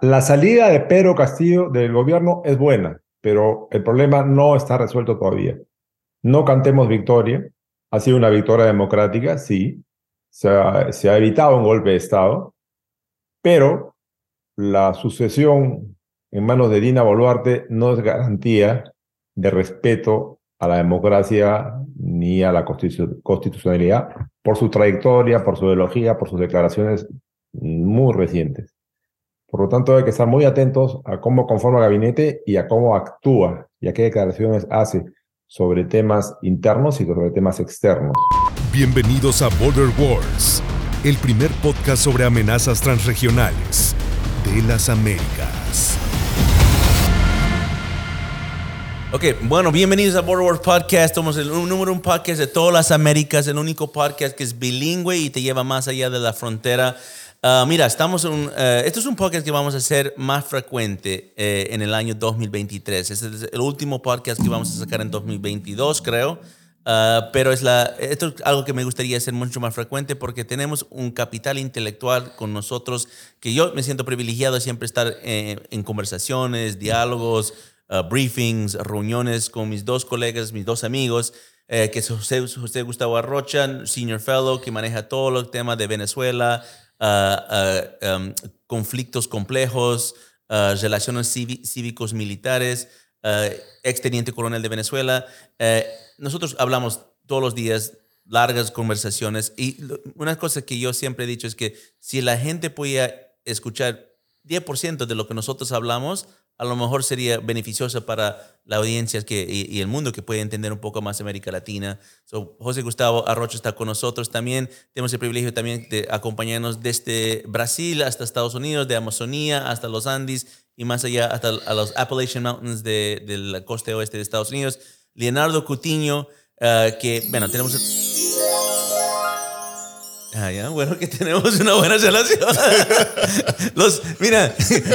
la, salida de Pedro Castillo del gobierno es buena, pero el problema no está resuelto todavía. No cantemos victoria. Ha sido una victoria democrática, sí. Se ha, se ha evitado un golpe de Estado, pero la sucesión en manos de Dina Boluarte no es garantía de respeto a la democracia ni a la constitucionalidad por su trayectoria, por su ideología, por sus declaraciones muy recientes. Por lo tanto, hay que estar muy atentos a cómo conforma el gabinete y a cómo actúa y a qué declaraciones hace sobre temas internos y sobre temas externos. Bienvenidos a Border Wars, el primer podcast sobre amenazas transregionales de las Américas. Ok, bueno, bienvenidos a Border Wars Podcast. Somos el número un podcast de todas las Américas, el único podcast que es bilingüe y te lleva más allá de la frontera. Uh, mira, estamos en uh, esto es un podcast que vamos a hacer más frecuente eh, en el año 2023. Este es el último podcast que vamos a sacar en 2022, creo. Uh, pero es la, esto es algo que me gustaría hacer mucho más frecuente porque tenemos un capital intelectual con nosotros que yo me siento privilegiado siempre estar eh, en conversaciones, diálogos, briefings, reuniones con mis dos colegas, mis dos amigos. Eh, que es José, José Gustavo Arrocha, Senior Fellow, que maneja todo el tema de Venezuela, um, conflictos complejos, relaciones cívicos militares, exteniente coronel de Venezuela. Eh, nosotros hablamos todos los días largas conversaciones y una cosa que yo siempre he dicho es que si la gente podía escuchar 10% de lo que nosotros hablamos, a lo mejor sería beneficioso para la audiencia y, el mundo que puede entender un poco más América Latina. So, José Gustavo Arrocho está con nosotros también. Tenemos el privilegio también de acompañarnos desde Brasil hasta Estados Unidos, de Amazonía hasta los Andes y más allá hasta a los Appalachian Mountains de, de la costa oeste de Estados Unidos. Leonardo Cutiño, uh, que, bueno, tenemos... Ah, ya, bueno, que tenemos una buena relación. Los, mira,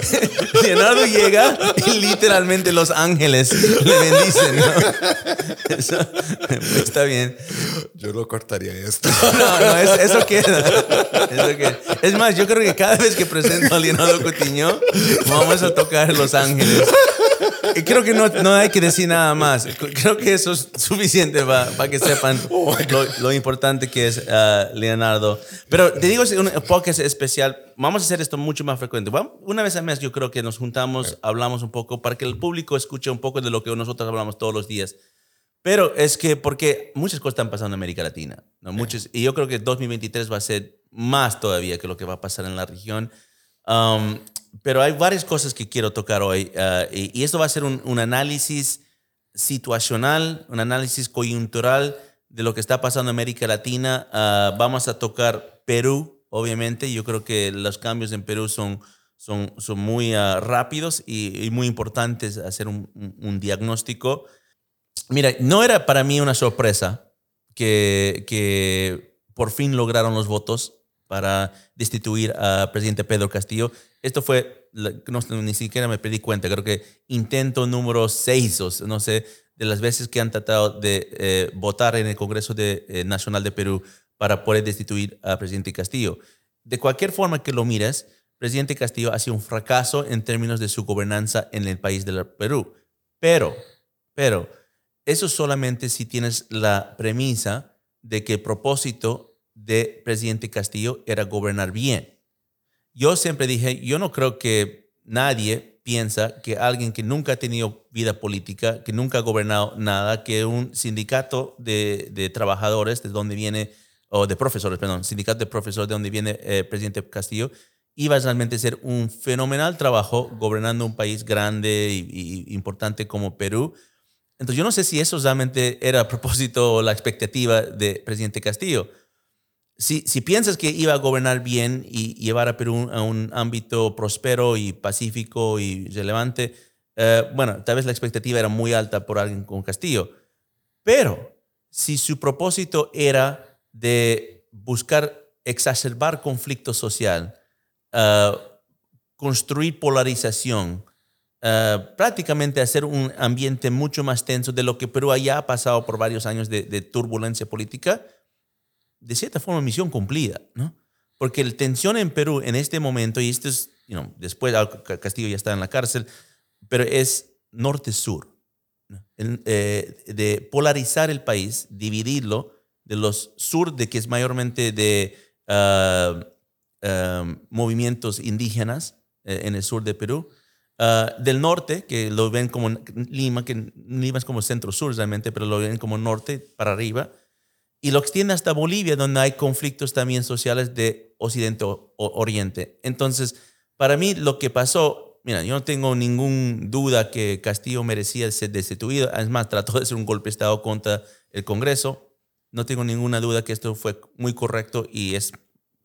Leonardo llega y literalmente los ángeles le bendicen. ¿no? Eso, está bien. Yo no cortaría esto. No, no, eso, eso, queda. eso, queda. Es más, yo creo que cada vez que presento a Leonardo Cotiño, vamos a tocar los ángeles. Creo que no, no, hay que decir nada más. Creo que eso es suficiente para que sepan oh lo, lo, importante que es uh, Leonardo. Pero te digo, es un podcast especial. Vamos a hacer esto mucho más frecuente. Una vez al mes yo creo que nos juntamos, hablamos un poco para que el público escuche un poco de lo que nosotros hablamos todos los días. Pero es que porque muchas cosas están pasando en América Latina. ¿no? Muchas, y yo creo que 2023 va a ser más todavía que lo que va a pasar en la región. Um, pero hay varias cosas que quiero tocar hoy uh, y, y, esto va a ser un, un, análisis situacional, un análisis coyuntural de lo que está pasando en América Latina. Uh, vamos a tocar Perú, obviamente. Yo creo que los cambios en Perú son, son, son muy uh, rápidos y, y, muy importantes hacer un, un, un, diagnóstico. Mira, no era para mí una sorpresa que, que por fin lograron los votos para destituir al presidente Pedro Castillo. Esto fue, no, ni siquiera me pedí cuenta, creo que intento número seis, no sé, de las veces que han tratado de eh, votar en el Congreso eh, Nacional de Perú para poder destituir al presidente Castillo. De cualquier forma que lo mires, presidente Castillo ha sido un fracaso en términos de su gobernanza en el país del Perú. Pero, pero, eso solamente si tienes la premisa de que el propósito de presidente Castillo era gobernar bien. Yo siempre dije, yo no creo que nadie piensa que alguien que nunca ha tenido vida política, que nunca ha gobernado nada, que un sindicato de, de trabajadores, de donde viene, o de profesores, perdón, sindicato de profesores de donde viene eh, presidente Castillo, iba a realmente ser un fenomenal trabajo gobernando un país grande y, y importante como Perú. Entonces yo no sé si eso realmente era a propósito o la expectativa de presidente Castillo si, piensas que iba a gobernar bien y llevar a Perú a un ámbito próspero y pacífico y relevante, eh, bueno, tal vez la expectativa era muy alta por alguien con Castillo. Pero si su propósito era de buscar exacerbar conflicto social, uh, construir polarización, uh, prácticamente hacer un ambiente mucho más tenso de lo que Perú ya ha pasado por varios años de turbulencia política, de cierta forma misión cumplida, ¿no? Porque la tensión en Perú en este momento, y esto es, you después ah, Castillo ya está en la cárcel, pero es norte-sur, eh, de polarizar el país, dividirlo de los sur, de que es mayormente de ah, ah, movimientos indígenas eh, en el sur de Perú, del norte, que lo ven como Lima, que Lima es como centro-sur realmente, pero lo ven como norte para arriba, y lo extiende hasta Bolivia, donde hay conflictos también sociales de occidente o oriente. Entonces, para mí lo que pasó mira, yo no tengo ninguna duda que Castillo merecía ser destituido. Es más, trató de hacer un golpe de Estado contra el Congreso. No tengo ninguna duda que esto fue muy correcto y es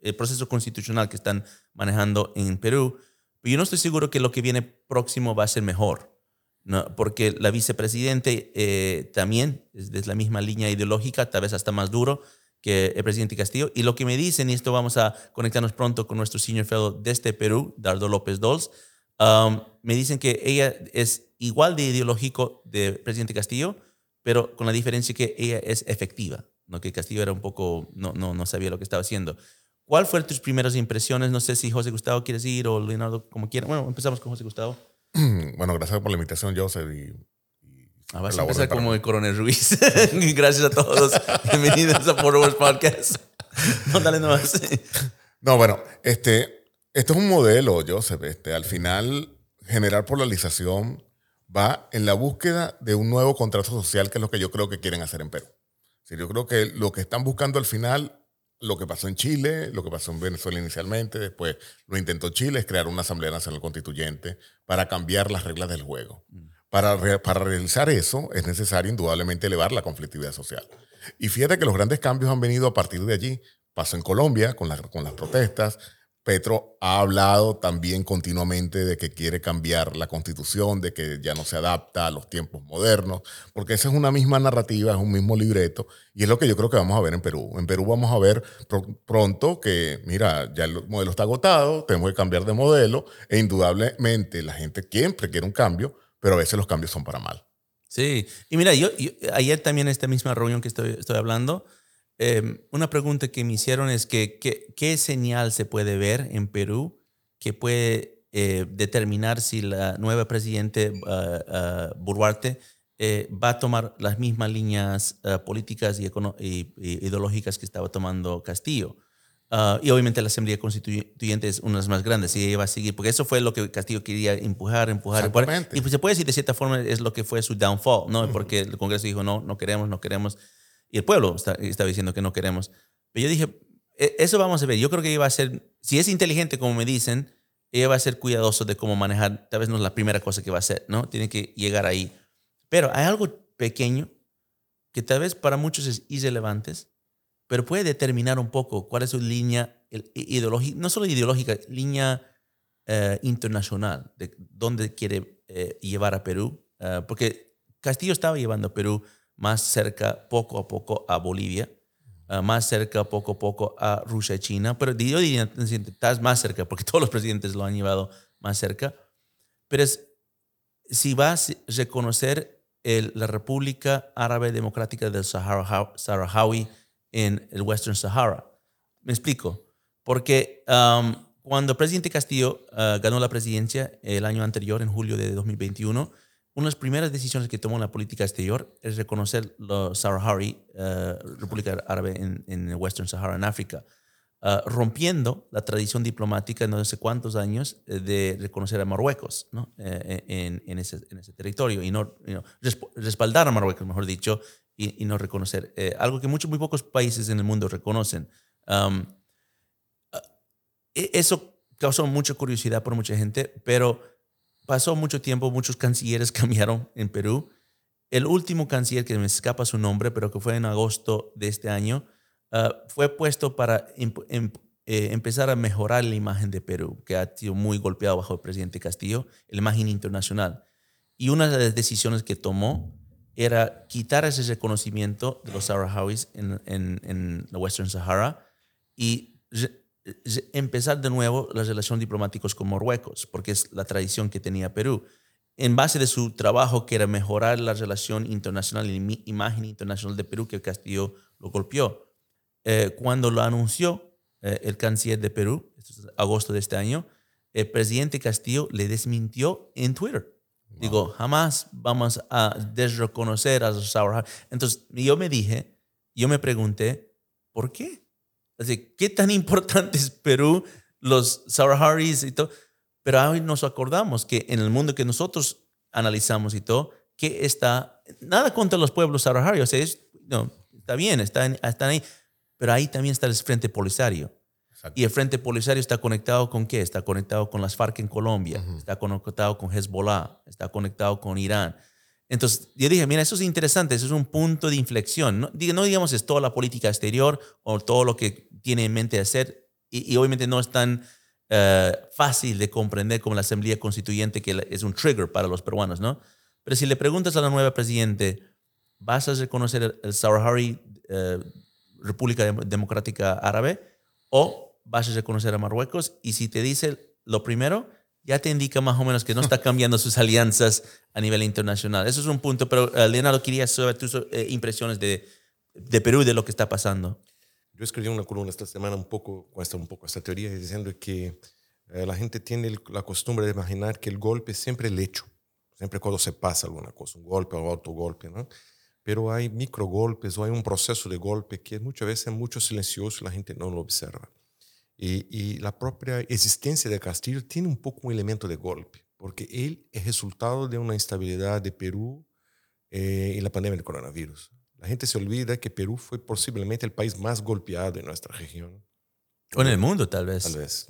el proceso constitucional que están manejando en Perú. Pero yo no estoy seguro que lo que viene próximo va a ser mejor. ¿No? porque la vicepresidente eh, también es de la misma línea ideológica, tal vez hasta más duro que el presidente Castillo. Y lo que me dicen, y esto vamos a conectarnos pronto con nuestro senior fellow desde Perú, Dardo López Dols, Um, me dicen que ella es igual de ideológico de presidente Castillo, pero con la diferencia que ella es efectiva, ¿no? que Castillo era un poco, no, no, no sabía lo que estaba haciendo. ¿Cuál fueron tus primeras impresiones? No sé si José Gustavo quieres ir o Leonardo, como quiera. Bueno, empezamos con José Gustavo. Bueno, gracias por la invitación, Joseph. Y, ah, vas a empezar como el coronel Ruiz. gracias a todos. Bienvenidos a Wars Podcast. No, dale nomás. no, bueno, este, esto es un modelo, Joseph. Este, al final, generar polarización va en la búsqueda de un nuevo contrato social, que es lo que yo creo que quieren hacer en Perú. yo creo que lo que están buscando al final, lo que pasó en Chile, lo que pasó en Venezuela inicialmente, después lo intentó Chile, es crear una Asamblea Nacional Constituyente para cambiar las reglas del juego. Para, para realizar eso es necesario indudablemente elevar la conflictividad social. Y fíjate que los grandes cambios han venido a partir de allí. Pasó en Colombia con, con las protestas, Petro ha hablado también continuamente de que quiere cambiar la constitución, de que ya no se adapta a los tiempos modernos, porque esa es una misma narrativa, es un mismo libreto, y es lo que yo creo que vamos a ver en Perú. En Perú vamos a ver pronto que, mira, ya el modelo está agotado, tenemos que cambiar de modelo, e indudablemente la gente siempre quiere un cambio, pero a veces los cambios son para mal. Sí, y mira, yo, ayer también en esta misma reunión que estoy, estoy hablando, Em, una pregunta que me hicieron es que, ¿qué señal se puede ver en Perú que puede eh, determinar si la nueva presidente uh, uh, va a tomar las mismas líneas ah, políticas y, ideológicas que estaba tomando Castillo? y obviamente la Asamblea Constituyente es una de las más grandes y ella va a seguir, porque eso fue lo que Castillo quería empujar, empujar, empujar. Y pues se puede decir de cierta forma es lo que fue su downfall, ¿no? Porque el Congreso dijo, no, no queremos, no queremos y el pueblo está, estaba diciendo que no queremos. Pero yo dije, e, eso vamos a ver. Yo creo que ella va a ser, si es inteligente como me dicen, ella va a ser cuidadoso de cómo manejar. Tal vez no es la primera cosa que va a hacer, ¿no? Tiene que llegar ahí. Pero hay algo pequeño que tal vez para muchos es irrelevante, pero puede determinar un poco cuál es su línea ideológica, no solo ideológica, línea eh, internacional, de dónde quiere eh, llevar a Perú. Eh, porque Castillo estaba llevando a Perú más cerca poco a poco a Bolivia, ah, más cerca poco a poco a Rusia y China, pero yo diría, estás más cerca, porque todos los presidentes lo han llevado más cerca, pero es, si vas a reconocer la República Árabe Democrática del Sahara, Saharaui en el Western Sahara. Me explico, porque cuando el presidente Castillo ah, ganó la presidencia el año anterior, en julio de 2021, una de las primeras decisiones que tomó en la política exterior es reconocer la Saharaui, uh, República Árabe en, en, Western Sahara, en África, uh, rompiendo la tradición diplomática no sé cuántos años eh, de reconocer a Marruecos ¿no? Eh, en, ese, territorio y no, respaldar a Marruecos, mejor dicho, y, no reconocer, eh, algo que muchos, muy pocos países en el mundo reconocen. Um, eso causó mucha curiosidad por mucha gente, pero pasó mucho tiempo, muchos cancilleres cambiaron en Perú. El último canciller, que me escapa su nombre, pero que fue en agosto de este año, ah, fue puesto para em, eh, empezar a mejorar la imagen de Perú, que ha sido muy golpeado bajo el presidente Castillo, la imagen internacional. Y una de las decisiones que tomó era quitar ese reconocimiento de los saharauis en, en, en la Western Sahara y empezar de nuevo las relaciones diplomáticas con Marruecos, porque es la tradición que tenía Perú. En base de su trabajo, que era mejorar la relación internacional y la imagen internacional de Perú, que Castillo lo golpeó. Eh, cuando lo anunció, eh, el canciller de Perú, agosto de este año, el presidente Castillo le desmintió en Twitter. Digo, jamás vamos a desreconocer a Sour Entonces, yo me dije, yo me pregunté, ¿por qué? Así, ¿qué tan importante es Perú, los Sour y todo? Pero hoy nos acordamos que en el mundo que nosotros analizamos y todo, que está, nada contra los pueblos Sour o sea, no, está bien, están, están ahí, pero ahí también está el Frente Polisario. Y el Frente Polisario está conectado con qué? Está conectado con las FARC en Colombia, está conectado con Hezbollah, está conectado con Irán. Entonces, yo dije, mira, eso es interesante, eso es un punto de inflexión. No, no digamos es toda la política exterior o todo lo que tiene en mente hacer, y, obviamente no es tan eh, fácil de comprender como la Asamblea Constituyente, que es un trigger para los peruanos, ¿no? Pero si le preguntas a la nueva presidente, ¿vas a reconocer el Saharaui eh, República Democrática Árabe o vas a reconocer a Marruecos? Y si te dice lo primero, ya te indica más o menos que no está cambiando sus alianzas a nivel internacional. Eso es un punto, pero uh, Leonardo, quería saber tus eh, impresiones de, de Perú de lo que está pasando. Yo escribí una columna esta semana un poco, con esta, un poco esta teoría, diciendo que la gente tiene la costumbre de imaginar que el golpe siempre el hecho, siempre cuando se pasa alguna cosa, un golpe o otro golpe, ¿no? pero hay microgolpes o hay un proceso de golpe que muchas veces es mucho silencioso y la gente no lo observa. Y, y, la propia existencia de Castillo tiene un poco un elemento de golpe, porque él es resultado de una instabilidad de Perú eh, en la pandemia del coronavirus. La gente se olvida que Perú fue posiblemente el país más golpeado en nuestra región. O en el mundo, tal vez. Tal vez.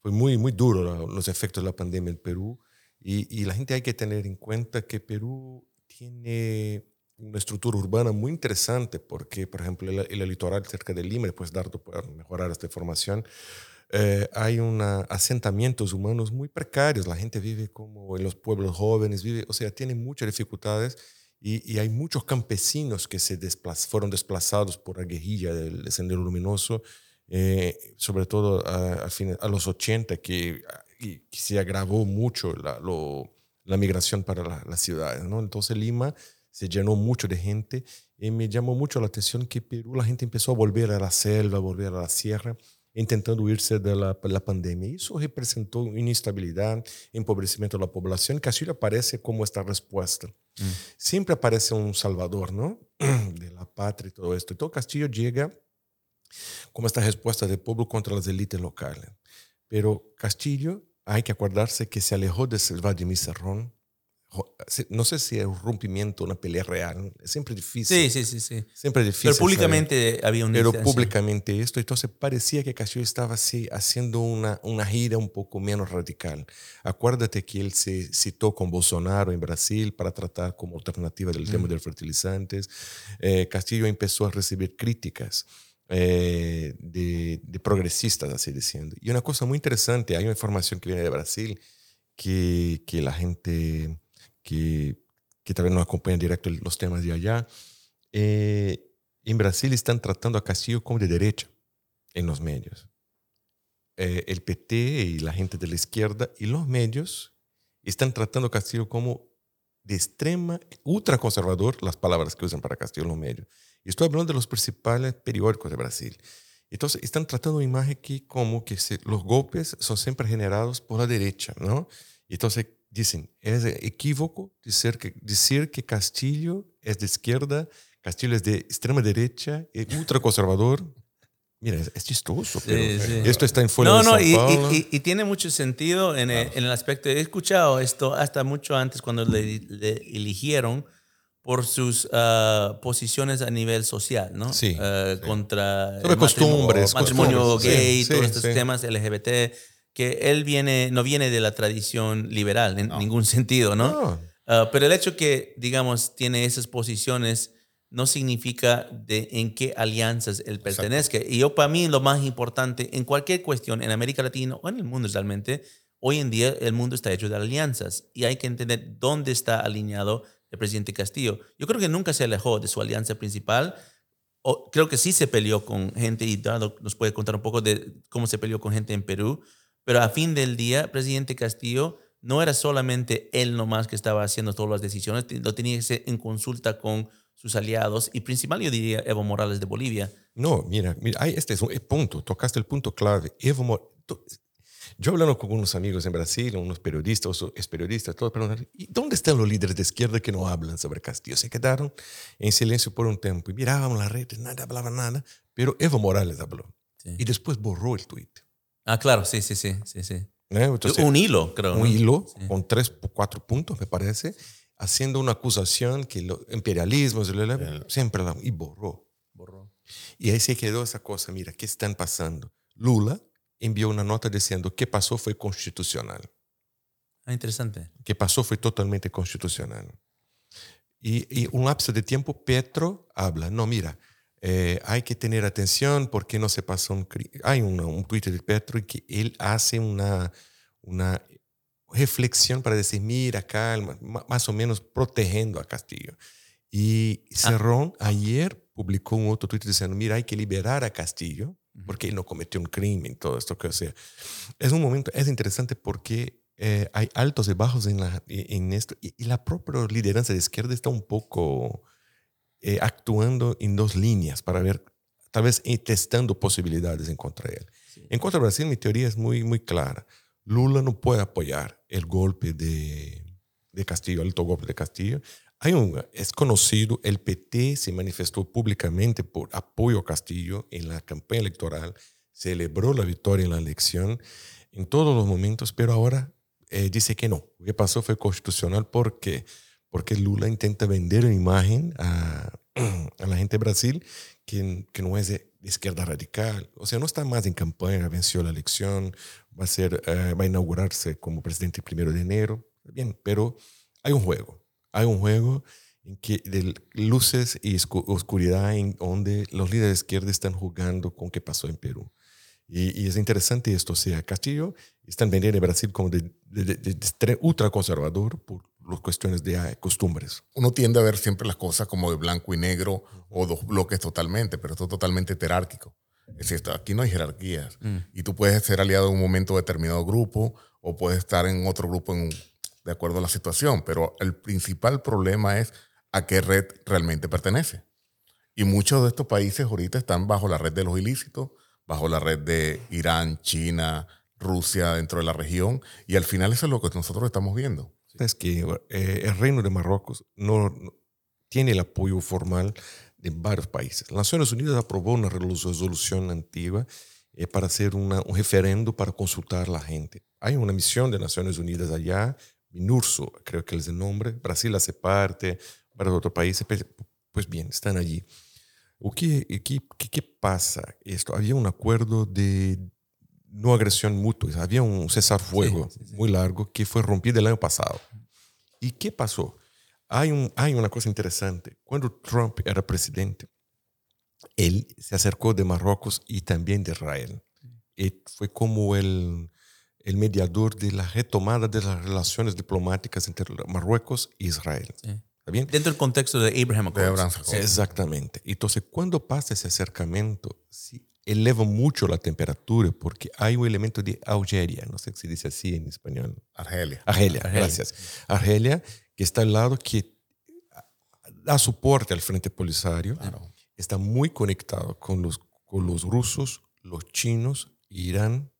Fue muy, muy duro los efectos de la pandemia en Perú. Y, y la gente hay que tener en cuenta que Perú tiene una estructura urbana muy interesante porque, por ejemplo, el, el litoral cerca de Lima, después Dardo puede mejorar esta información, eh, hay una, asentamientos humanos muy precarios, la gente vive como en los pueblos jóvenes, vive, o sea, tiene muchas dificultades y, y hay muchos campesinos que se desplaz, fueron desplazados por la guerrilla del Sendero Luminoso, eh, sobre todo a, a, a, los 80, que, que, se agravó mucho la, lo, la migración para las la ciudades. ¿no? Entonces Lima se llenó mucho de gente y me llamó mucho la atención que Perú la gente empezó a volver a la selva, a volver a la sierra, intentando huirse de la, la pandemia. Eso representó inestabilidad, empobrecimiento de la población. Castillo aparece como esta respuesta. Mm. Siempre aparece un salvador, ¿no? De la patria y todo esto. Y todo Castillo llega como esta respuesta del pueblo contra las élites locales. Pero Castillo, hay que acordarse que se alejó de Vladimir Serrón, no sé si es un rompimiento, una pelea real, es siempre difícil. Sí, sí, sí, sí. Siempre difícil. Pero públicamente había un Pero públicamente esto, entonces parecía que Castillo estaba así haciendo una, una gira un poco menos radical. Acuérdate que él se citó con Bolsonaro en Brasil para tratar como alternativa del tema mm. de los fertilizantes. Eh, Castillo empezó a recibir críticas. Eh, de, de, progresistas, así diciendo. Y una cosa muy interesante, hay una información que viene de Brasil que, que la gente que, que tal vez no acompañan directo los temas de allá. Eh, en Brasil están tratando a Castillo como de derecha en los medios. Eh, el PT y la gente de la izquierda y los medios están tratando a Castillo como de extrema, ultraconservador, las palabras que usan para Castillo los medios. Estoy hablando de los principales periódicos de Brasil. Entonces, están tratando una imagen que como que los golpes son siempre generados por la derecha, ¿no? Entonces, dicen, es equívoco decir que, decir que Castillo es de izquierda, Castillo es de extrema derecha, es ultraconservador. Mira, es, chistoso, pero esto está en fuera no, de no, y, y, y, tiene mucho sentido en, el, en, el, aspecto. He escuchado esto hasta mucho antes cuando le, le eligieron por sus uh, posiciones a nivel social, ¿no? Sí. Uh, sí. Contra Sobre costumbres, matrimonio, costumbres. gay, Sí, todos sí, estos sí. temas LGBT que él viene, no viene de la tradición liberal en No. ningún sentido, ¿no? No. Uh, pero el hecho que, digamos, tiene esas posiciones no significa de en qué alianzas él pertenezca. Y yo, para mí, lo más importante en cualquier cuestión, en América Latina o en el mundo realmente, hoy en día el mundo está hecho de alianzas y hay que entender dónde está alineado el presidente Castillo. Yo creo que nunca se alejó de su alianza principal. O, creo que sí se peleó con gente, y Dado nos puede contar un poco de cómo se peleó con gente en Perú, pero a fin del día, presidente Castillo no era solamente él nomás que estaba haciendo todas las decisiones, lo tenía que hacer en consulta con sus aliados y principal yo diría Evo Morales de Bolivia. No, mira, mira este es un punto, tocaste el punto clave. Evo Morales, yo hablando con unos amigos en Brasil, unos periodistas, es periodistas, todos preguntan, ¿y dónde están los líderes de izquierda que no hablan sobre Castillo? Se quedaron en silencio por un tiempo y miraban las redes, nada, hablaban nada, pero Evo Morales habló. Y después borró el tweet. Ah, claro, sí, sí, sí, sí, sí. ¿Eh? un hilo, creo. Un hilo con tres o cuatro puntos, me parece, haciendo una acusación que lo imperialismo, siempre la, y borró. Borró. Y ahí se quedó esa cosa, mira, ¿qué están pasando? Lula envió una nota diciendo que pasó fue constitucional. Ah, interesante. Que pasó fue totalmente constitucional. Y, y un lapso de tiempo, Petro habla, no, mira, eh, hay que tener atención porque no se pasó un... Hay un, un Twitter de Petro y que él hace una, una reflexión para decir, mira, calma, más o menos protegiendo a Castillo. Y ah. Cerrón ayer publicó un otro Twitter diciendo, mira, hay que liberar a Castillo porque él no cometió un crimen, todo esto que sea. Es un momento, es interesante porque eh, hay altos y bajos en, la, en esto y, y, la propia lideranza de izquierda está un poco eh, actuando en dos líneas para ver, tal vez eh, testando posibilidades en contra de él. En contra de Brasil, mi teoría es muy, muy clara. Lula no puede apoyar el golpe de, de Castillo, el alto golpe de Castillo. Hay un, es conocido, el PT se manifestó públicamente por apoyo a Castillo en la campaña electoral, celebró la victoria en la elección en todos los momentos, pero ahora eh, dice que no. Lo que pasó fue constitucional porque porque Lula intenta vender una imagen a, a la gente de Brasil que, que, no es de izquierda radical. O sea, no está más en campaña, venció la elección, va a, ser, uh, va a inaugurarse como presidente el primero de enero. Bien, pero hay un juego. Hay un juego en que de luces y oscuridad en donde los líderes de izquierda están jugando con qué pasó en Perú. Y, y, es interesante esto, o sea, Castillo están vendiendo en Brasil como de, de, de, de ultraconservador por las cuestiones de ah, costumbres. Uno tiende a ver siempre las cosas como de blanco y negro o dos bloques totalmente, pero esto es totalmente jerárquico. Es decir, aquí no hay jerarquías. Mm. Y tú puedes ser aliado en un momento determinado grupo o puedes estar en otro grupo en, de acuerdo a la situación. Pero el principal problema es a qué red realmente pertenece. Y muchos de estos países ahorita están bajo la red de los ilícitos, bajo la red de Irán, China, Rusia dentro de la región. Y al final eso es lo que nosotros estamos viendo es que eh, el Reino de Marruecos no, tiene el apoyo formal de varios países. Las Naciones Unidas aprobó una resolución antigua eh, para hacer un referendo para consultar a la gente. Hay una misión de Naciones Unidas allá, MINURSO, creo que es el nombre, Brasil hace parte, varios otros países, pues bien, están allí. ¿Qué, qué, qué pasa? Esto, había un acuerdo de no agresión mutua. Había un cesar fuego sí, sí, sí. muy largo que fue rompido el año pasado. ¿Y qué pasó? Hay, un, hay una cosa interesante. Cuando Trump era presidente, él se acercó de Marruecos y también de Israel. Y fue como el, el mediador de la retomada de las relaciones diplomáticas entre Marruecos e Israel. ¿Está bien? Dentro del contexto de Abraham Accords. Exactamente. Entonces, cuando pasa ese acercamiento, si eleva mucho la temperatura porque hay un elemento de Algeria, no sé si dice así en español. Argelia. Argelia, Argelia. gracias. Argelia, que está al lado, que da soporte al Frente Polisario, claro. está muy conectado con los, con los rusos, los chinos, Irán,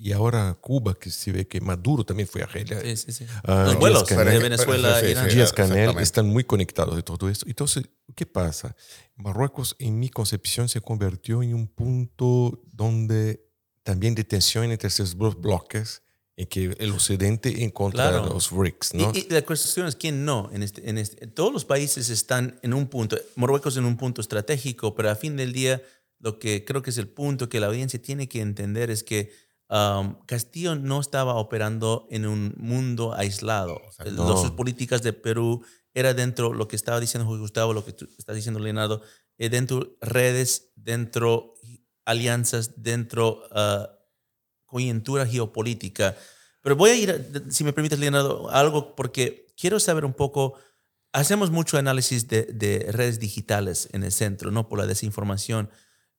y ahora Cuba, que se ve que Maduro también fue a Argelia. Sí, sí, sí. Uh, Los vuelos Canel, de Venezuela, sí, Irán. Díaz Canel están muy conectados de todo esto. Entonces, ¿qué pasa? Marruecos, en mi concepción, se convirtió en un punto donde también de tensión entre esos dos bloques en que el occidente encuentra claro. los BRICS, ¿no? Y, y, la cuestión es quién no. En este, en este, todos los países están en un punto, Marruecos en un punto estratégico, pero a fin del día, lo que creo que es el punto que la audiencia tiene que entender es que Um, Castillo no estaba operando en un mundo aislado. O sea, no. Sus políticas de Perú era dentro, lo que estaba diciendo Gustavo, lo que tú estás diciendo Leonardo, eh, dentro redes, dentro alianzas, dentro uh, coyuntura geopolítica. Pero voy a ir, si me permites, Leonardo, algo porque quiero saber un poco, hacemos mucho análisis de, de redes digitales en el centro, ¿no? Por la desinformación.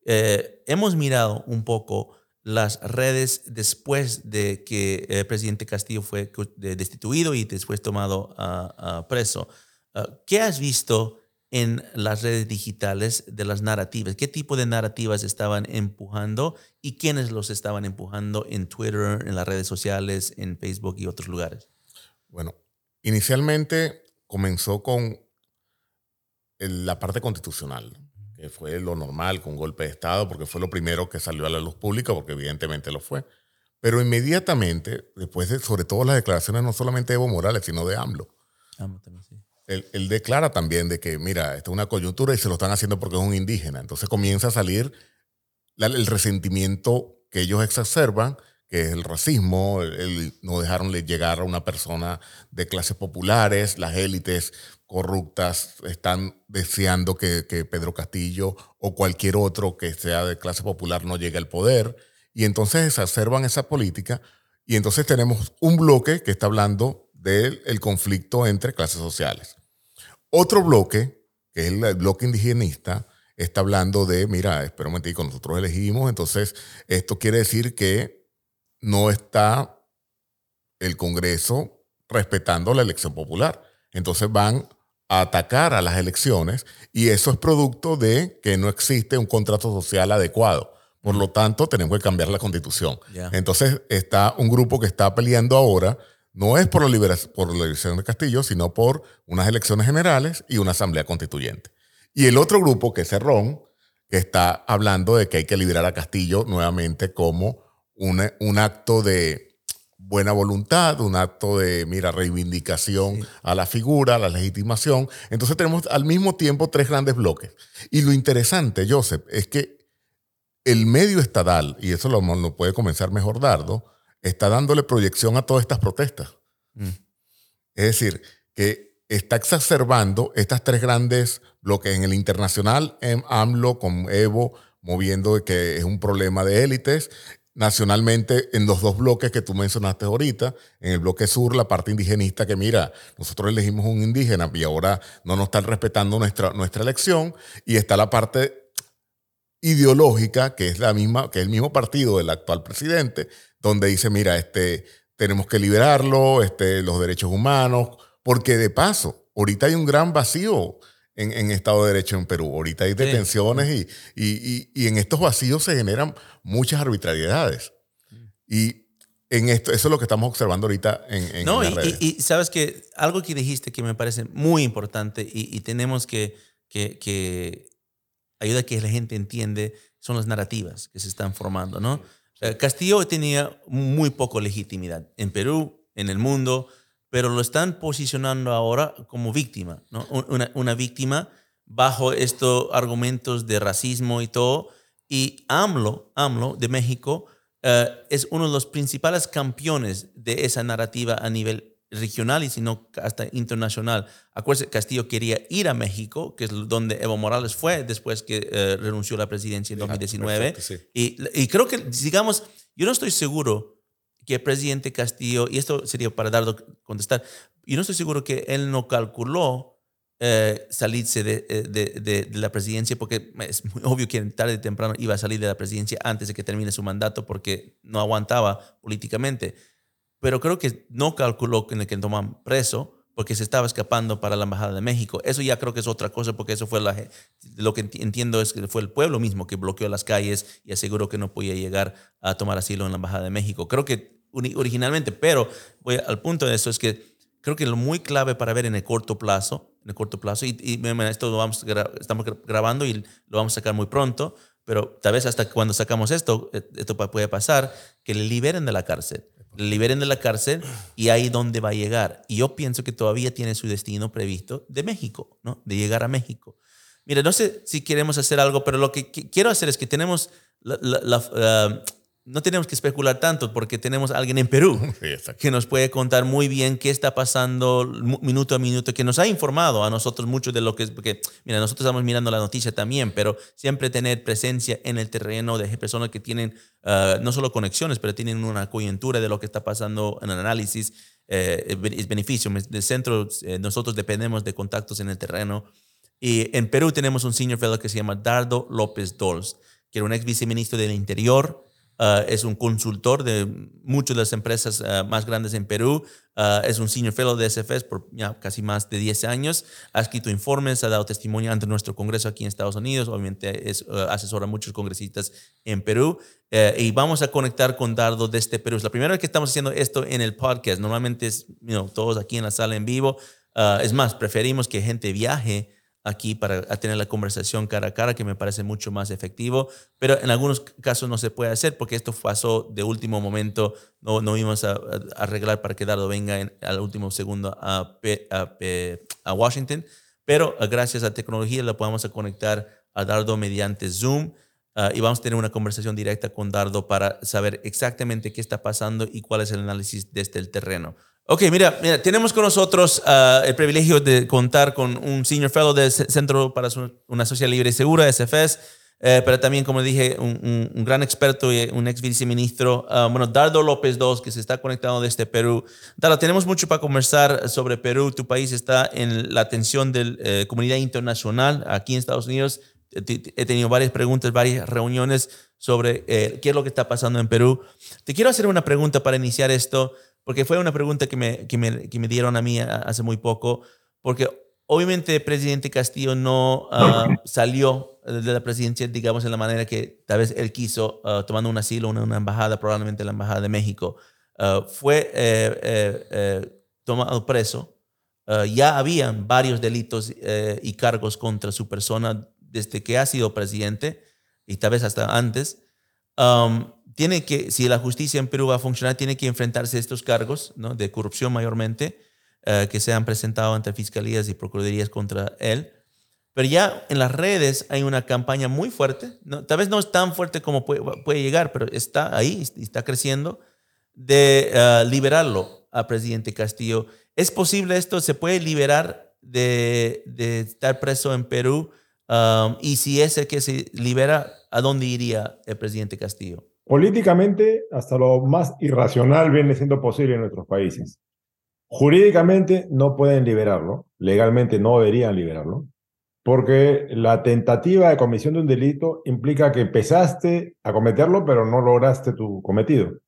Eh, hemos mirado un poco las redes después de que el presidente Castillo fue destituido y después tomado uh, preso. Uh, ¿Qué has visto en las redes digitales de las narrativas? ¿Qué tipo de narrativas estaban empujando y quiénes los estaban empujando en Twitter, en las redes sociales, en Facebook y otros lugares? Bueno, inicialmente comenzó con la parte constitucional, que fue lo normal, con golpe de Estado, porque fue lo primero que salió a la luz pública, porque evidentemente lo fue. Pero inmediatamente, después de, sobre todo las declaraciones no solamente de Evo Morales, sino de AMLO, también, sí. él, declara también de que, mira, esto es una coyuntura y se lo están haciendo porque es un indígena. Entonces comienza a salir el resentimiento que ellos exacerban, que es el racismo, el, no dejaron llegar a una persona de clases populares, las élites corruptas están deseando que, Pedro Castillo o cualquier otro que sea de clase popular no llegue al poder. Y entonces exacerban esa política y entonces tenemos un bloque que está hablando del conflicto entre clases sociales. Otro bloque, que es el, bloque indigenista, está hablando de, mira, espera un momentico, nosotros elegimos, entonces esto quiere decir que no está el Congreso respetando la elección popular. Entonces van a atacar a las elecciones y eso es producto de que no existe un contrato social adecuado. Por lo tanto, tenemos que cambiar la constitución. Entonces, está un grupo que está peleando ahora, no es por la, liberación, por la liberación de Castillo, sino por unas elecciones generales y una asamblea constituyente. Y el otro grupo, que es Cerrón, que está hablando de que hay que liberar a Castillo nuevamente como un acto de buena voluntad, un acto de, mira, reivindicación a la figura, a la legitimación. Entonces tenemos al mismo tiempo tres grandes bloques. Y lo interesante, Joseph, es que el medio estadal, y eso lo, lo puede comenzar mejor Dardo, está dándole proyección a todas estas protestas. Mm. Es decir, que está exacerbando estas tres grandes bloques en el internacional, en AMLO con Evo, moviendo que es un problema de élites, nacionalmente en los dos bloques que tú mencionaste ahorita, en el bloque sur, la parte indigenista, que mira, nosotros elegimos un indígena y ahora no nos están respetando nuestra, nuestra elección, y está la parte ideológica, que es la misma, que es el mismo partido del actual presidente, donde dice, mira, este, tenemos que liberarlo, este, los derechos humanos, porque de paso, ahorita hay un gran vacío en, Estado de Derecho en Perú. Ahorita hay detenciones y, y, en estos vacíos se generan muchas arbitrariedades. Y en esto, eso es lo que estamos observando ahorita en, en No, y, sabes que algo que dijiste que me parece muy importante y, tenemos que, que, que ayuda a que la gente entiende son las narrativas que se están formando, ¿no? Castillo tenía muy poco legitimidad en Perú, en el mundo, pero lo están posicionando ahora como víctima, ¿no? Una, una víctima bajo estos argumentos de racismo y todo. Y AMLO, AMLO de México, eh, es uno de los principales campeones de esa narrativa a nivel regional y sino hasta internacional. Acuérdense, Castillo quería ir a México, que es donde Evo Morales fue después que eh, renunció a la presidencia en 2019. y, y, creo que, digamos, yo no estoy seguro que presidente Castillo, y esto sería para darlo contestar, yo no estoy seguro que él no calculó eh, salirse de, eh, de, de, la presidencia, porque es muy obvio que tarde o temprano iba a salir de la presidencia antes de que termine su mandato porque no aguantaba políticamente pero creo que no calculó en el que toman preso porque se estaba escapando para la Embajada de México. Eso ya creo que es otra cosa porque eso fue lo que entiendo es que fue el pueblo mismo que bloqueó las calles y aseguró que no podía llegar a tomar asilo en la Embajada de México. Creo que originalmente, pero voy al punto de eso es que creo que lo muy clave para ver en el corto plazo, en el corto plazo, y, esto lo vamos, estamos grabando y lo vamos a sacar muy pronto, pero tal vez hasta cuando sacamos esto, eh, esto puede pasar, que le liberen de la cárcel liberen de la cárcel y ahí donde va a llegar. Y yo pienso que todavía tiene su destino previsto de México, ¿no? De llegar a México. Mira, no sé si queremos hacer algo, pero lo que quiero hacer es que tenemos la, no tenemos que especular tanto porque tenemos a alguien en Perú que nos puede contar muy bien qué está pasando minuto a minuto, que nos ha informado a nosotros mucho de lo que es, porque, mira, nosotros estamos mirando la noticia también, pero siempre tener presencia en el terreno de personas que tienen ah, no solo conexiones, pero tienen una coyuntura de lo que está pasando en el análisis, eh, es beneficio. De centro, eh, nosotros dependemos de contactos en el terreno. Y en Perú tenemos un senior fellow que se llama Dardo López Dols, que era un ex viceministro del Interior, Uh, es un consultor de muchas de las empresas uh, más grandes en Perú. Uh, es un senior fellow de SFS por casi más de 10 años. Ha escrito informes, ha dado testimonio ante nuestro Congreso aquí en Estados Unidos. Obviamente es, asesora a muchos congresistas en Perú. y vamos a conectar con Dardo desde Perú. Es la primera vez que estamos haciendo esto en el podcast. Normalmente es you todos aquí en la sala en vivo. es más, preferimos que gente viaje aquí para tener la conversación cara a cara, que me parece mucho más efectivo, pero en algunos casos no se puede hacer porque esto pasó de último momento, no, no íbamos a, arreglar para que Dardo venga en, al último segundo a, a, Washington, pero ah, gracias a tecnología lo podemos conectar a Dardo mediante Zoom. Ah, y vamos a tener una conversación directa con Dardo para saber exactamente qué está pasando y cuál es el análisis desde el terreno. Ok, mira, tenemos con nosotros uh, el privilegio de contar con un senior fellow del Centro para una Sociedad Libre y Segura, SFS, eh, pero también, como dije, un, gran experto y un ex viceministro, uh, bueno, Dardo López II, que se está conectando desde Perú. Dardo, tenemos mucho para conversar sobre Perú. Tu país está en la atención de la eh, comunidad internacional aquí en Estados Unidos. He tenido varias preguntas, varias reuniones sobre qué es lo que está pasando en Perú. Te quiero hacer una pregunta para iniciar esto porque fue una pregunta que me, que me, que me dieron a mí hace muy poco, porque obviamente el presidente Castillo no ah, salió de la presidencia, digamos, en la manera que tal vez él quiso, uh, tomando un asilo en una, embajada, probablemente la embajada de México. Uh, fue eh, eh, eh, tomado preso. ya habían varios delitos y cargos contra su persona desde que ha sido presidente y tal vez hasta antes. Um, tiene que, si la justicia en Perú va a funcionar, tiene que enfrentarse a estos cargos de corrupción mayormente eh, que se han presentado ante fiscalías y procuradurías contra él. Pero ya en las redes hay una campaña muy fuerte, ¿no? tal vez no es tan fuerte como puede, llegar, pero está ahí, está creciendo, de uh, liberarlo a presidente Castillo. ¿Es posible esto? ¿Se puede liberar de, de estar preso en Perú? Um, y si ese que se libera, ¿a dónde iría el presidente Castillo? Políticamente, hasta lo más irracional viene siendo posible en nuestros países. Jurídicamente no pueden liberarlo, legalmente no deberían liberarlo, porque la tentativa de comisión de un delito implica que empezaste a cometerlo, pero no lograste tu cometido,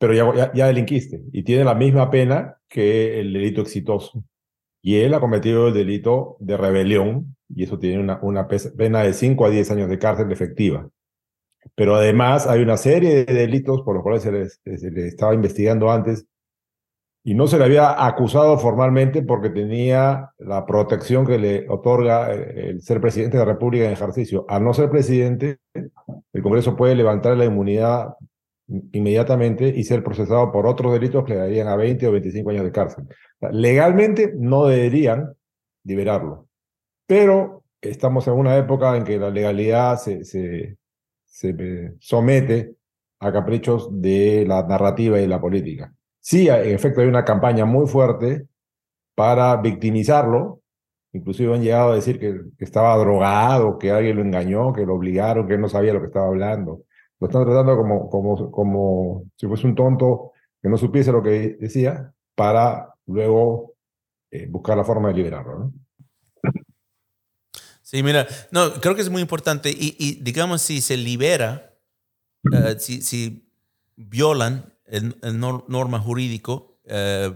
pero ya, ya, delinquiste y tiene la misma pena que el delito exitoso. Y él ha cometido el delito de rebelión y eso tiene una, una pena de 5 a 10 años de cárcel efectiva. Pero además hay una serie de delitos por los cuales se le, estaba investigando antes y no se le había acusado formalmente porque tenía la protección que le otorga eh, el ser presidente de la República en ejercicio. Al no ser presidente, el Congreso puede levantar la inmunidad inmediatamente y ser procesado por otros delitos que le darían a 20 o 25 años de cárcel. Legalmente no deberían liberarlo, pero estamos en una época en que la legalidad se, se, se somete a caprichos de la narrativa y la política. Sí, en efecto, hay una campaña muy fuerte para victimizarlo. Inclusive han llegado a decir que, estaba drogado, que alguien lo engañó, que lo obligaron, que no sabía lo que estaba hablando. Lo están tratando como, como, como si fuese un tonto que no supiese lo que decía para luego eh, buscar la forma de liberarlo. Sí, mira, no, creo que es muy importante. Y, digamos, si se libera, eh, si, si, violan el, norma jurídico eh,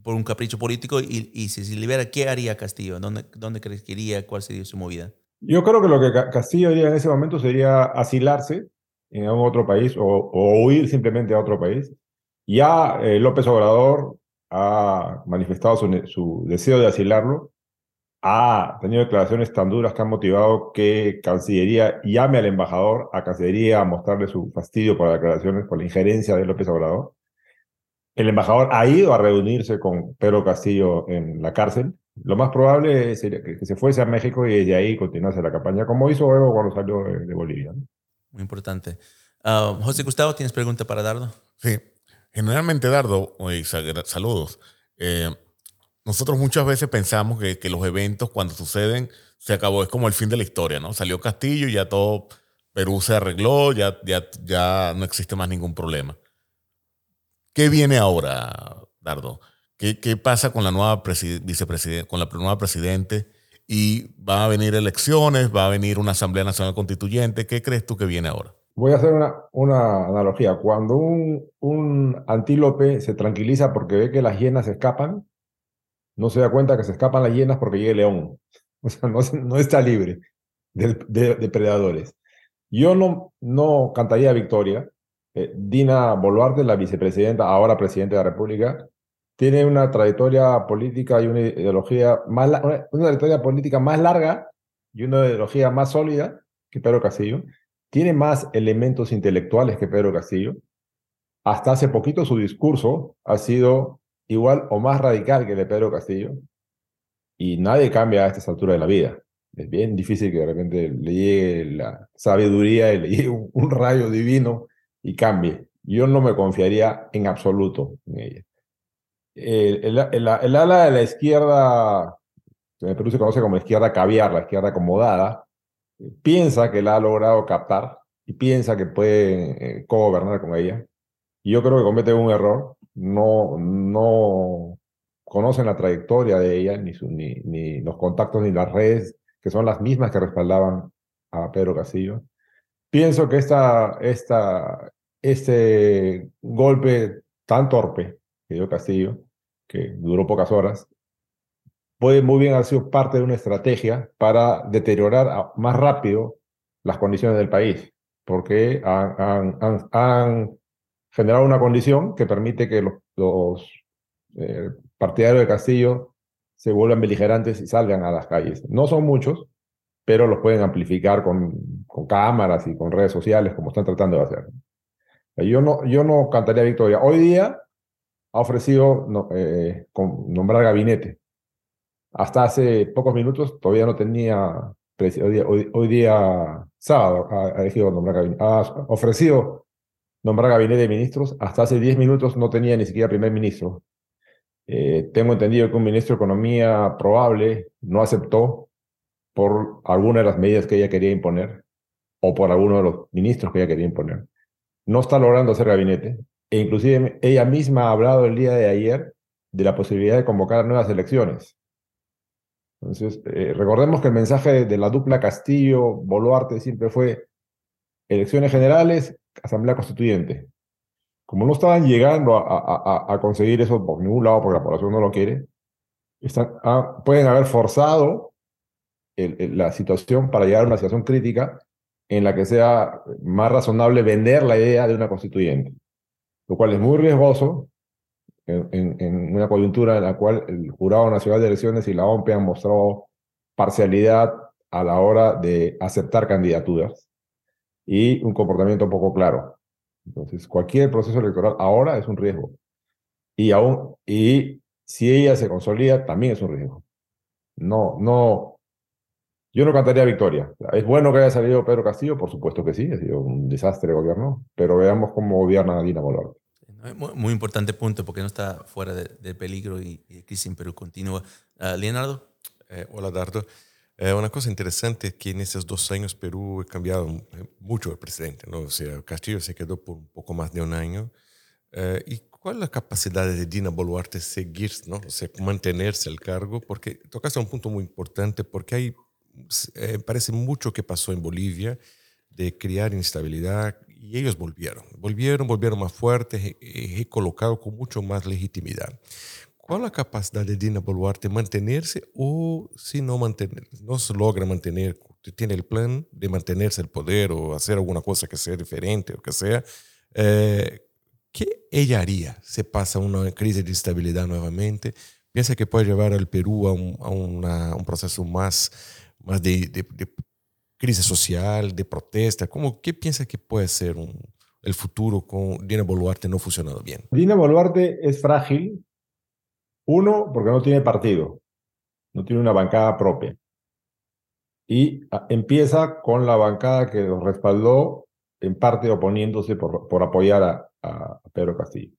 por un capricho político y, y, si se libera, ¿qué haría Castillo? ¿Dónde, ¿Dónde crees que iría? ¿Cuál sería su movida? Yo creo que lo que Castillo haría en ese momento sería asilarse en algún otro país o, huir simplemente a otro país. Ya eh, López Obrador ha manifestado su, su deseo de asilarlo ha tenido declaraciones tan duras que han motivado que Cancillería llame al embajador a Cancillería a mostrarle su fastidio por las declaraciones, por la injerencia de López Obrador. El embajador ha ido a reunirse con Pedro Castillo en la cárcel. Lo más probable sería que, se fuese a México y desde ahí continuase la campaña, como hizo Evo cuando salió de, Bolivia. Muy importante. Ah, José Gustavo, ¿tienes pregunta para Dardo? Sí. Generalmente, Dardo, saludos. Eh, nosotros muchas veces pensamos que, que, los eventos cuando suceden se acabó, es como el fin de la historia, ¿no? Salió Castillo y ya todo Perú se arregló, ya, ya, ya no existe más ningún problema. ¿Qué viene ahora, Dardo? ¿Qué, qué pasa con la nueva vicepresidente, con la nueva presidente? Y va a venir elecciones, va a venir una Asamblea Nacional Constituyente. ¿Qué crees tú que viene ahora? Voy a hacer una, una analogía. Cuando un, un antílope se tranquiliza porque ve que las hienas escapan, no se da cuenta que se escapan las hienas porque llega el león. O sea, no, no está libre de, de, depredadores. Yo no, no cantaría victoria. Eh, Dina Boluarte, la vicepresidenta, ahora presidenta de la República, tiene una trayectoria política y una ideología más, una, trayectoria política más larga y una ideología más sólida que Pedro Castillo. Tiene más elementos intelectuales que Pedro Castillo. Hasta hace poquito su discurso ha sido igual o más radical que el de Pedro Castillo. Y nadie cambia a estas alturas de la vida. Es bien difícil que de repente le llegue la sabiduría y le llegue un, rayo divino y cambie. Yo no me confiaría en absoluto en ella. El, ala de la izquierda, en Perú se conoce como izquierda caviar, la izquierda acomodada, piensa que la ha logrado captar y piensa que puede eh, gobernar con ella. Y yo creo que comete un error. No, no conocen la trayectoria de ella, ni, su, ni, ni los contactos, ni las redes, que son las mismas que respaldaban a Pedro Castillo. Pienso que esta, esta, este golpe tan torpe que dio Castillo, que duró pocas horas, puede muy bien haber sido parte de una estrategia para deteriorar más rápido las condiciones del país, porque han, han, han, han generado una condición que permite que los, eh, partidarios de Castillo se vuelvan beligerantes y salgan a las calles. No son muchos, pero los pueden amplificar con, cámaras y con redes sociales, como están tratando de hacer. Yo no, yo no cantaría victoria. Hoy día ha ofrecido eh, nombrar gabinete. Hasta hace pocos minutos todavía no tenía, hoy día, hoy, día sábado, ha, elegido nombrar gabinete, ha ofrecido nombrar gabinete de ministros. Hasta hace 10 minutos no tenía ni siquiera primer ministro. Eh, tengo entendido que un ministro de Economía probable no aceptó por alguna de las medidas que ella quería imponer o por alguno de los ministros que ella quería imponer. No está logrando hacer gabinete e inclusive ella misma ha hablado el día de ayer de la posibilidad de convocar nuevas elecciones. Entonces, eh, recordemos que el mensaje de la dupla Castillo-Boluarte siempre fue elecciones generales, asamblea constituyente. Como no estaban llegando a, conseguir eso por ningún lado, porque la población no lo quiere, ah, pueden haber forzado la situación para llegar a una situación crítica en la que sea más razonable vender la idea de una constituyente, lo cual es muy riesgoso en, una coyuntura en la cual el Jurado Nacional de Elecciones y la OMP han mostrado parcialidad a la hora de aceptar candidaturas y un comportamiento poco claro. Entonces, cualquier proceso electoral ahora es un riesgo. Y aún, y si ella se consolida, también es un riesgo. No, no, yo no cantaría victoria. ¿Es bueno que haya salido Pedro Castillo? Por supuesto que sí, ha sido un desastre de gobierno, pero veamos cómo gobierna Dina Boluarte. Muy, muy, importante punto, porque no está fuera de, de peligro y, y crisis en Perú continúa. Uh, Leonardo. Eh, hola, Dardo. Eh, una cosa interesante es que en esos dos años Perú ha cambiado mucho el presidente, ¿no? O sea, Castillo se quedó por un poco más de un año. Eh, ¿Y cuál es la capacidad de Dina Boluarte seguir, ¿no? O sea, mantenerse al cargo? Porque tocaste un punto muy importante, porque hay, eh, parece mucho que pasó en Bolivia de crear inestabilidad y ellos volvieron, volvieron, volvieron más fuertes y, y colocados con mucho más legitimidad. ¿Cuál la capacidad de Dina Boluarte mantenerse o si no, mantener, no se logra mantener, tiene el plan de mantenerse el poder o hacer alguna cosa que sea diferente o que sea, eh, ¿qué ella haría si pasa una crisis de estabilidad nuevamente? ¿Piensa que puede llevar al Perú a un, a proceso más, más de, de, de, crisis social, de protesta? ¿Cómo, ¿Qué piensa que puede ser el futuro con Dina Boluarte no funcionando bien? Dina Boluarte es frágil uno, porque no tiene partido, no tiene una bancada propia. Y ah, empieza con la bancada que lo respaldó, en parte oponiéndose por, por apoyar a, Pedro Castillo.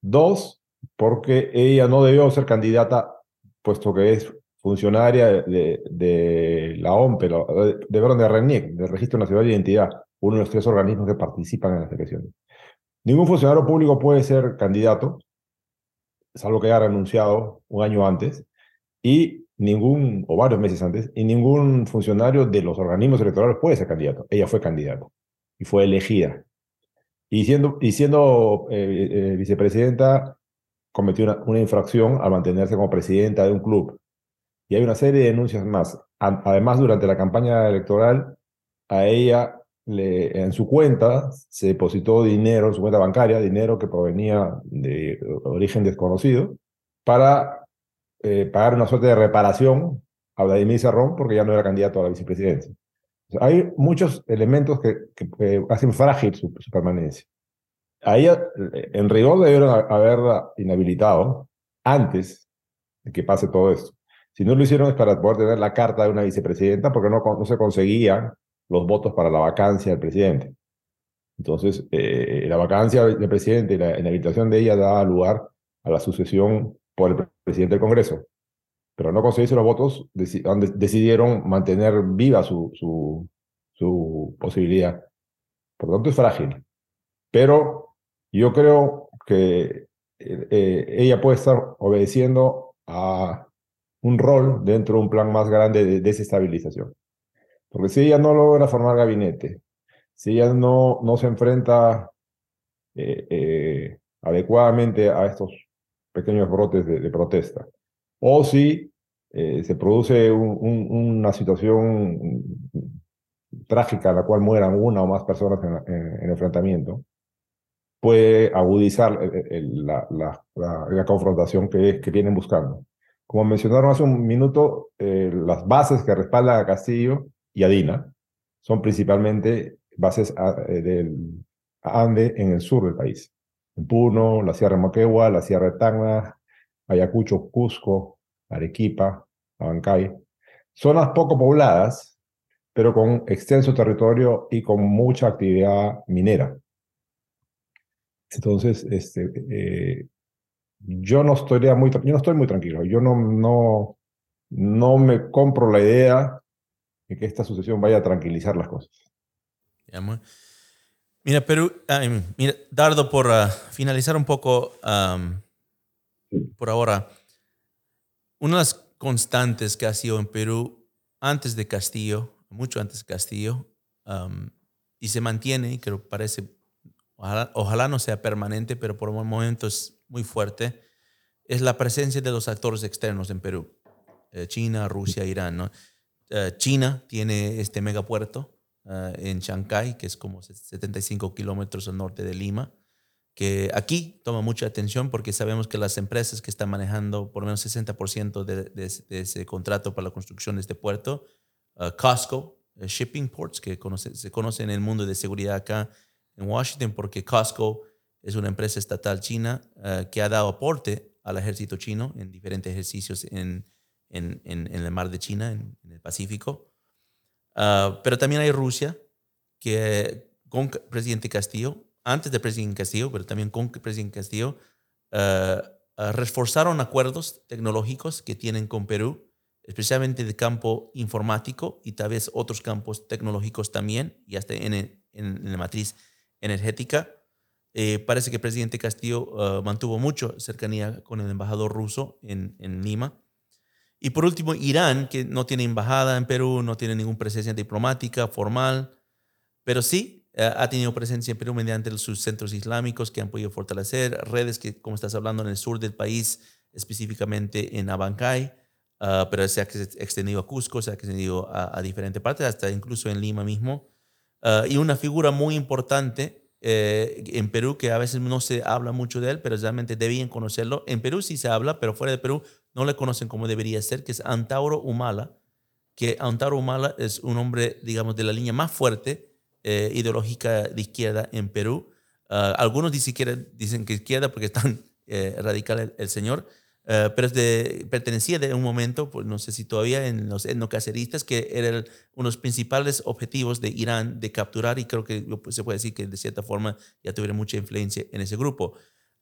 Dos, porque ella no debió ser candidata, puesto que es funcionaria de, la OMP, de, de, de RENIEC, del Registro Nacional de Identidad, uno de los tres organismos que participan en las elecciones. Ningún funcionario público puede ser candidato, salvo que haya renunciado un año antes, y ningún, o varios meses antes, y ningún funcionario de los organismos electorales puede ser candidato. Ella fue candidata. y fue elegida. Y siendo, y siendo eh, eh, vicepresidenta, cometió una, una, infracción al mantenerse como presidenta de un club. Y hay una serie de denuncias más. además, durante la campaña electoral, a ella en su cuenta se depositó dinero, en su cuenta bancaria, dinero que provenía de origen desconocido, para eh, pagar una suerte de reparación a Vladimir Serrón porque ya no era candidato a la vicepresidencia. hay muchos elementos que, que, hacen frágil su, permanencia. A ella, en rigor, debieron haberla inhabilitado antes de que pase todo esto. Si no lo hicieron es para poder tener la carta de una vicepresidenta porque no, se conseguían los votos para la vacancia del presidente. Entonces, eh, la vacancia del presidente la inhabilitación de ella da lugar a la sucesión por el presidente del Congreso. Pero no conseguirse los votos, decidieron mantener viva su, su, su posibilidad. Por lo tanto, es frágil. Pero yo creo que eh, ella puede estar obedeciendo a un rol dentro de un plan más grande de desestabilización. Porque si ella no logra formar gabinete, si ella no, no se enfrenta eh, eh, adecuadamente a estos pequeños brotes de, protesta, o si eh, se produce una situación trágica en la cual mueran una o más personas en, el enfrentamiento, puede agudizar la, la, la, confrontación que, que vienen buscando. Como mencionaron hace un minuto, las bases que respaldan a Castillo y Adina son principalmente bases ah, eh, del Ande en el sur del país. En Puno, la Sierra Moquegua, la Sierra de Tacna, Ayacucho, Cusco, Arequipa, Abancay. Zonas poco pobladas, pero con extenso territorio y con mucha actividad minera. Entonces, este, eh, yo no estoy muy, yo no estoy muy tranquilo. Yo no, no, no me compro la idea que esta sucesión vaya a tranquilizar las cosas. Mira, Perú, mira, Dardo, por ah, finalizar un poco por ahora, una de las constantes que ha sido en Perú antes de Castillo, mucho antes de Castillo, y se mantiene, que parece, ojalá, ojalá, no sea permanente, pero por un momento es muy fuerte, es la presencia de los actores externos en Perú, eh, China, Rusia, Irán, ¿no? Eh, China tiene este megapuerto uh, en Shanghai, que es como 75 kilómetros al norte de Lima, que aquí toma mucha atención porque sabemos que las empresas que están manejando por lo menos 60% de, de, ese contrato para la construcción de este puerto, uh, Costco, Shipping Ports, que se conoce en el mundo de seguridad acá en Washington, porque Costco es una empresa estatal china que ha dado aporte al ejército chino en diferentes ejercicios en en, en, el mar de China, en, el Pacífico. Ah, pero también hay Rusia, que con presidente Castillo, antes del presidente Castillo, pero también con presidente Castillo, uh, reforzaron acuerdos tecnológicos que tienen con Perú, especialmente de campo informático y tal vez otros campos tecnológicos también, y hasta en, en, la matriz energética. Eh, parece que el presidente Castillo mantuvo mucho cercanía con el embajador ruso en, en Lima y por último, Irán, que no tiene embajada en Perú, no tiene ninguna presencia diplomática formal, pero sí eh, ha tenido presencia en Perú mediante sus centros islámicos que han podido fortalecer, redes que, como estás hablando, en el sur del país, específicamente en Abancay, ah, pero se ha extendido a Cusco, se ha extendido a, diferentes partes, hasta incluso en Lima mismo. Ah, y una figura muy importante eh, en Perú, que a veces no se habla mucho de él, pero realmente debían conocerlo. En Perú sí se habla, pero fuera de Perú no le conocen como debería ser, que es Antauro Humala, que Antauro Humala es un hombre, digamos, de la línea más fuerte eh, ideológica de izquierda en Perú. Ah, algunos ni siquiera dicen que izquierda porque es tan eh, radical el, señor, uh, pero es de, pertenecía de un momento, pues no sé si todavía, en los etnocaceristas, que era uno de los principales objetivos de Irán de capturar, y creo que pues, se puede decir que de cierta forma ya tuvieron mucha influencia en ese grupo.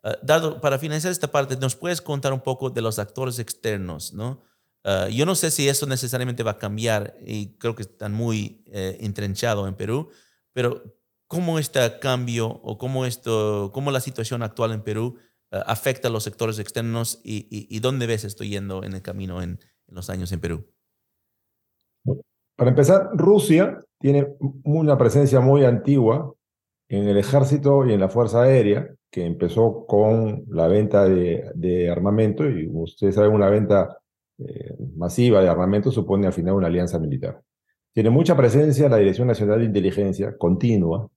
Ah, Dado, para finalizar esta parte, ¿nos puedes contar un poco de los actores externos? ¿no? Ah, yo no sé si eso necesariamente va a cambiar y creo que están muy eh, entrenchados en Perú, pero ¿cómo este cambio o cómo, esto, cómo la situación actual en Perú afecta a los sectores externos y, y, dónde ves esto yendo en el camino en, en los años en Perú? para empezar, Rusia tiene una presencia muy antigua en el ejército y en la fuerza aérea, que empezó con la venta de, armamento, y ustedes saben, una venta eh, masiva de armamento supone al final una alianza militar. Tiene mucha presencia la Dirección Nacional de Inteligencia, continua.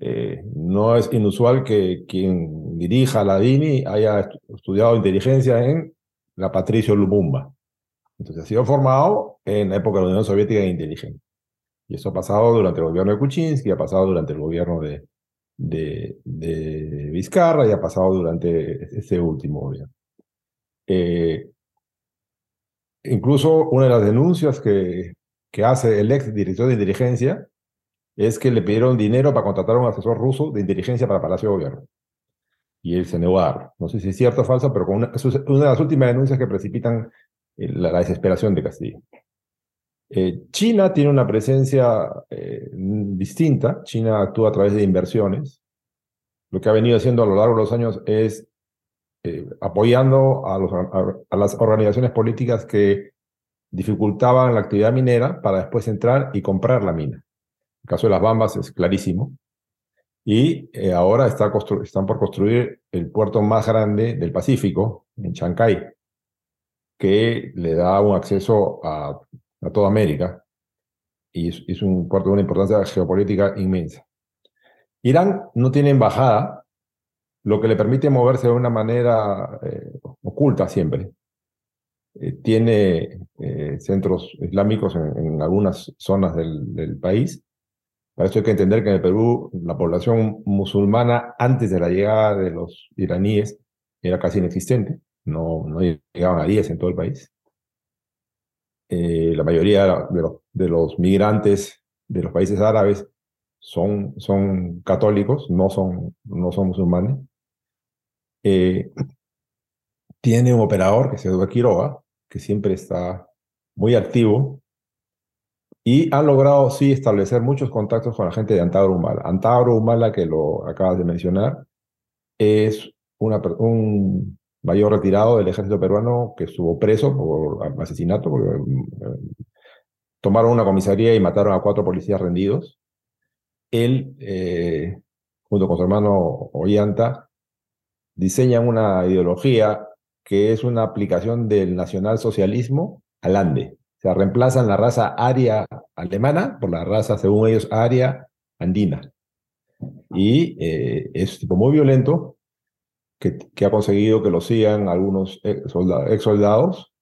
Eh, no es inusual que quien dirija la DINI haya estudiado inteligencia en la Patricio Lumumba. Entonces ha sido formado en la época de la Unión Soviética de inteligencia. Y eso ha pasado durante el gobierno de Kuczynski, ha pasado durante el gobierno de, de, de Vizcarra y ha pasado durante este último gobierno. Eh, incluso una de las denuncias que, que hace el ex director de inteligencia es que le pidieron dinero para contratar a un asesor ruso de inteligencia para Palacio de Gobierno. Y él se negó a dar. No sé si es cierto o falso, pero una, es una de las últimas denuncias que precipitan eh, la, desesperación de Castillo. Eh, China tiene una presencia eh, distinta. China actúa a través de inversiones. Lo que ha venido haciendo a lo largo de los años es apoyando a, los, a, las organizaciones políticas que dificultaban la actividad minera para después entrar y comprar la mina. El caso de las Bambas es clarísimo. Y ahora está están por construir el puerto más grande del Pacífico, en Chancay, que le da un acceso a, toda América y es, un puerto de una importancia geopolítica inmensa. Irán no tiene embajada, lo que le permite moverse de una manera eh, oculta siempre. Eh, tiene eh, centros islámicos en, algunas zonas del, del, país. Para eso hay que entender que en el Perú la población musulmana antes de la llegada de los iraníes era casi inexistente no, llegaban a 10 en todo el país. Eh, la mayoría de los, migrantes de los países árabes son, católicos, no son, no son musulmanes. Eh, tiene un operador que se llama Quiroga, que siempre está muy activo, y han logrado, sí, establecer muchos contactos con la gente de Antauro Humala. Antauro Humala, que lo acabas de mencionar, es un, mayor retirado del ejército peruano que estuvo preso por asesinato, porque eh, tomaron una comisaría y mataron a cuatro policías rendidos. Él, eh, junto con su hermano Ollanta, diseñan una ideología que es una aplicación del nacionalsocialismo al ande. Sea, reemplazan la raza aria alemana por la raza, según ellos, aria andina. Y eh, es tipo muy violento, que, ha conseguido que lo sigan algunos ex soldados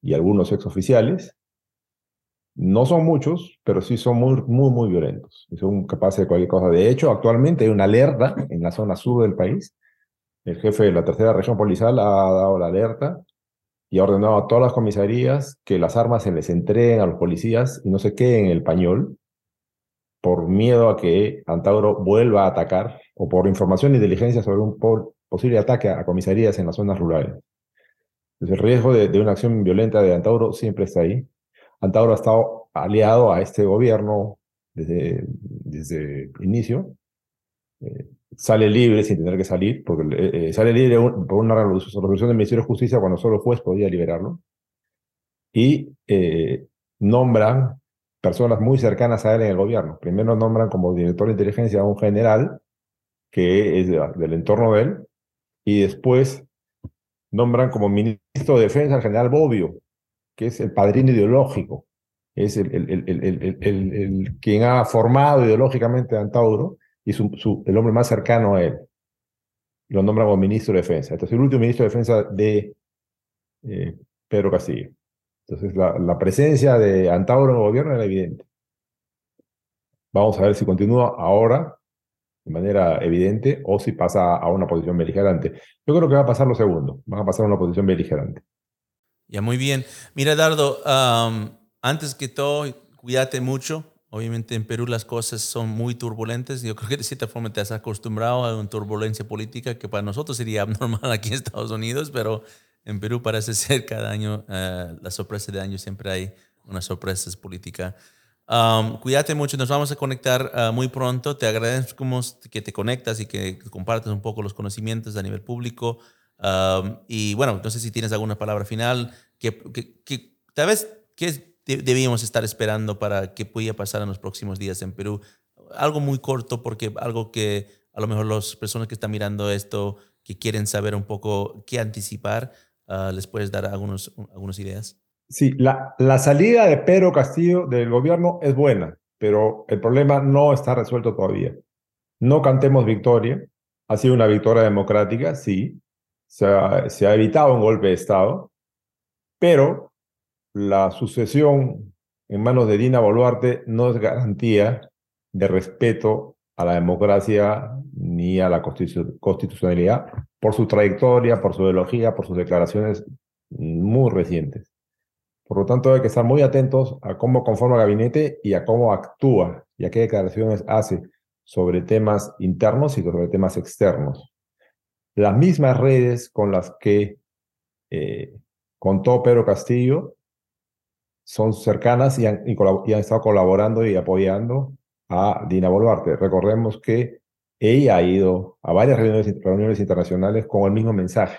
y algunos ex oficiales. No son muchos, pero sí son muy, muy, muy violentos y son capaces de cualquier cosa. De hecho, actualmente hay una alerta en la zona sur del país. El jefe de la tercera región policial ha dado la alerta y ha ordenado a todas las comisarías que las armas se les entreguen a los policías y no se queden en el pañol por miedo a que Antauro vuelva a atacar o por información de inteligencia sobre un posible ataque a comisarías en las zonas rurales. Entonces, el riesgo de, una acción violenta de Antauro siempre está ahí. Antauro ha estado aliado a este gobierno desde, desde el inicio. Eh, sale libre sin tener que salir, porque eh, eh, sale libre por una resolución del Ministerio de Justicia cuando solo el juez podía liberarlo. Y nombran personas muy cercanas a él en el gobierno. Primero nombran como director de inteligencia a un general que es del entorno de él, y después nombran como ministro de Defensa al general Bobbio, que es el padrino ideológico, es el, el, el, el quien ha formado ideológicamente a Antauro y su, el hombre más cercano a él. Lo nombran como ministro de Defensa. Entonces, el último ministro de Defensa de eh, Pedro Castillo. Entonces, la, la presencia de Antauro en el gobierno era evidente. Vamos a ver si continúa ahora de manera evidente o si pasa a una posición beligerante. Yo creo que va a pasar lo segundo, va a pasar a una posición beligerante. Ya, muy bien. Mira, Dardo, antes que todo, cuídate mucho. Obviamente en Perú las cosas son muy turbulentas. Yo creo que de cierta forma te has acostumbrado a una turbulencia política que para nosotros sería abnormal aquí en Estados Unidos, pero en Perú parece ser cada año, uh, la sorpresa de año siempre hay una sorpresa política. Um, cuídate mucho, nos vamos a conectar uh, muy pronto. Te agradezco que te conectas y que compartas un poco los conocimientos a nivel público. Um, y bueno, no sé si tienes alguna palabra final que, que, tal vez, ¿qué debíamos estar esperando para que pudiera pasar en los próximos días en Perú? Algo muy corto, porque algo que a lo mejor las personas que están mirando esto, que quieren saber un poco qué anticipar, ah, les puedes dar algunos, algunas ideas. Sí, la, la salida de Pedro Castillo del gobierno es buena, pero el problema no está resuelto todavía. No cantemos victoria. Ha sido una victoria democrática, sí. Se ha, se ha evitado un golpe de Estado, pero la sucesión en manos de Dina Boluarte no es garantía de respeto a la democracia ni a la constitucionalidad por su trayectoria, por su ideología, por sus declaraciones muy recientes. Por lo tanto, hay que estar muy atentos a cómo conforma el gabinete y a cómo actúa y a qué declaraciones hace sobre temas internos y sobre temas externos. Las mismas redes con las que eh, contó Pedro Castillo son cercanas y han, estado colaborando y apoyando a Dina Boluarte. Recordemos que ella ha ido a varias reuniones, internacionales con el mismo mensaje.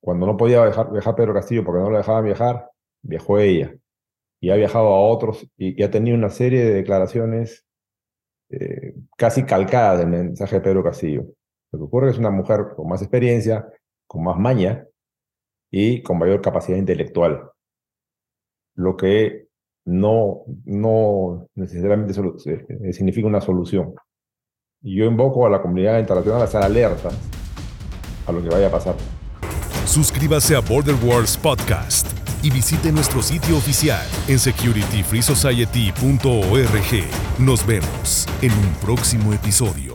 Cuando no podía viajar, viajar Pedro Castillo porque no lo dejaban viajar, viajó ella. Y ha viajado a otros y, ha tenido una serie de declaraciones eh, casi calcadas del mensaje de Pedro Castillo. Lo que ocurre es una mujer con más experiencia, con más maña y con mayor capacidad intelectual lo que no, no necesariamente eh, significa una solución. Y yo invoco a la comunidad internacional a estar alerta a lo que vaya a pasar. Suscríbase a Border Wars Podcast y visite nuestro sitio oficial en securityfreesociety.org. Nos vemos en un próximo episodio.